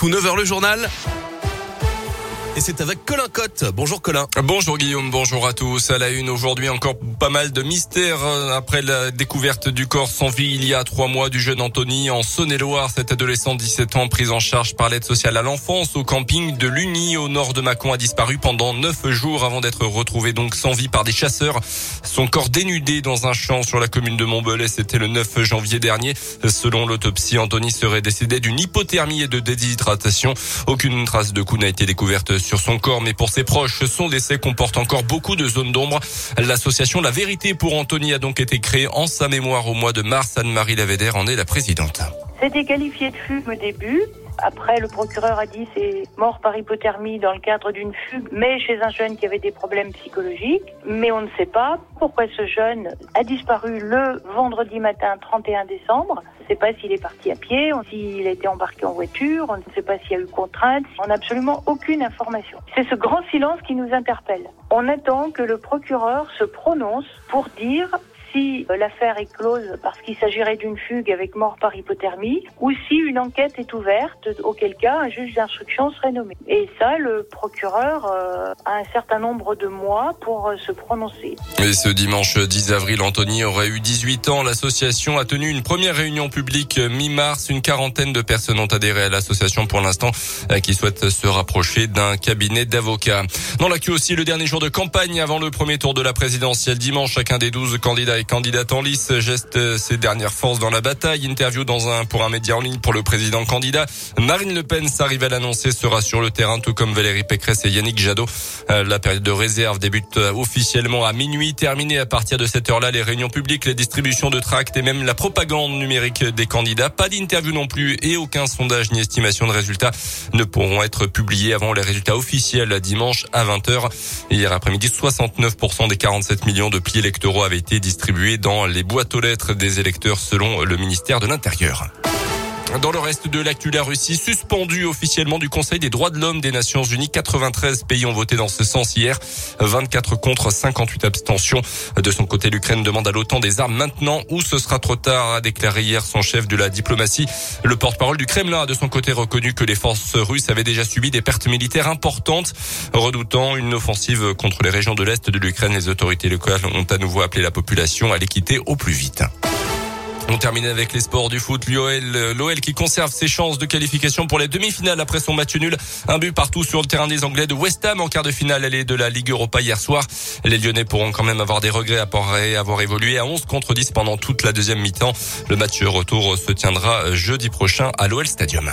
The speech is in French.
tout 9h le journal. Et c'est avec Colin Cotte. Bonjour Colin. Bonjour Guillaume, bonjour à tous. À la une aujourd'hui encore pas mal de mystères euh, après la découverte du corps sans vie il y a trois mois du jeune Anthony en Saône-et-Loire. Cet adolescent de 17 ans pris en charge par l'aide sociale à l'enfance au camping de l'Uni au nord de Mâcon a disparu pendant neuf jours avant d'être retrouvé donc sans vie par des chasseurs. Son corps dénudé dans un champ sur la commune de Montbelay, c'était le 9 janvier dernier. Selon l'autopsie, Anthony serait décédé d'une hypothermie et de déshydratation. Aucune trace de coup n'a été découverte sur son corps, mais pour ses proches, son décès comporte encore beaucoup de zones d'ombre. L'association La Vérité pour Anthony a donc été créée en sa mémoire au mois de mars. Anne-Marie Lavédère en est la présidente. C'était qualifié de fugue au début. Après, le procureur a dit c'est mort par hypothermie dans le cadre d'une fugue, mais chez un jeune qui avait des problèmes psychologiques. Mais on ne sait pas pourquoi ce jeune a disparu le vendredi matin 31 décembre. On ne sait pas s'il est parti à pied, s'il a été embarqué en voiture, on ne sait pas s'il y a eu contrainte. On n'a absolument aucune information. C'est ce grand silence qui nous interpelle. On attend que le procureur se prononce pour dire si euh, l'affaire est close parce qu'il s'agirait d'une fugue avec mort par hypothermie ou si une enquête est ouverte, auquel cas un juge d'instruction serait nommé. Et ça, le procureur euh, a un certain nombre de mois pour euh, se prononcer. Et ce dimanche 10 avril, Anthony aurait eu 18 ans. L'association a tenu une première réunion publique mi-mars. Une quarantaine de personnes ont adhéré à l'association pour l'instant qui souhaitent se rapprocher d'un cabinet d'avocats. Dans l'actu aussi, le dernier jour de campagne avant le premier tour de la présidentielle dimanche, chacun des 12 candidats candidate en lice geste ses dernières forces dans la bataille. Interview dans un pour un média en ligne pour le président candidat. Marine Le Pen s'arrive à l'annoncer sera sur le terrain tout comme Valérie Pécresse et Yannick Jadot. Euh, la période de réserve débute euh, officiellement à minuit. Terminée à partir de cette heure-là les réunions publiques, les distributions de tracts et même la propagande numérique des candidats. Pas d'interview non plus et aucun sondage ni estimation de résultats ne pourront être publiés avant les résultats officiels dimanche à 20h. Hier après-midi, 69% des 47 millions de plis électoraux avaient été distribués dans les boîtes aux lettres des électeurs selon le ministère de l'Intérieur. Dans le reste de l'actu, la Russie suspendue officiellement du Conseil des droits de l'homme des Nations Unies. 93 pays ont voté dans ce sens hier. 24 contre 58 abstentions. De son côté, l'Ukraine demande à l'OTAN des armes maintenant ou ce sera trop tard, a déclaré hier son chef de la diplomatie. Le porte-parole du Kremlin a de son côté reconnu que les forces russes avaient déjà subi des pertes militaires importantes. Redoutant une offensive contre les régions de l'Est de l'Ukraine, les autorités locales ont à nouveau appelé la population à les quitter au plus vite. On termine avec les sports du foot. L'OL, qui conserve ses chances de qualification pour les demi-finales après son match nul. Un but partout sur le terrain des Anglais de West Ham en quart de finale est de la Ligue Europa hier soir. Les Lyonnais pourront quand même avoir des regrets après avoir évolué à 11 contre 10 pendant toute la deuxième mi-temps. Le match retour se tiendra jeudi prochain à l'OL Stadium.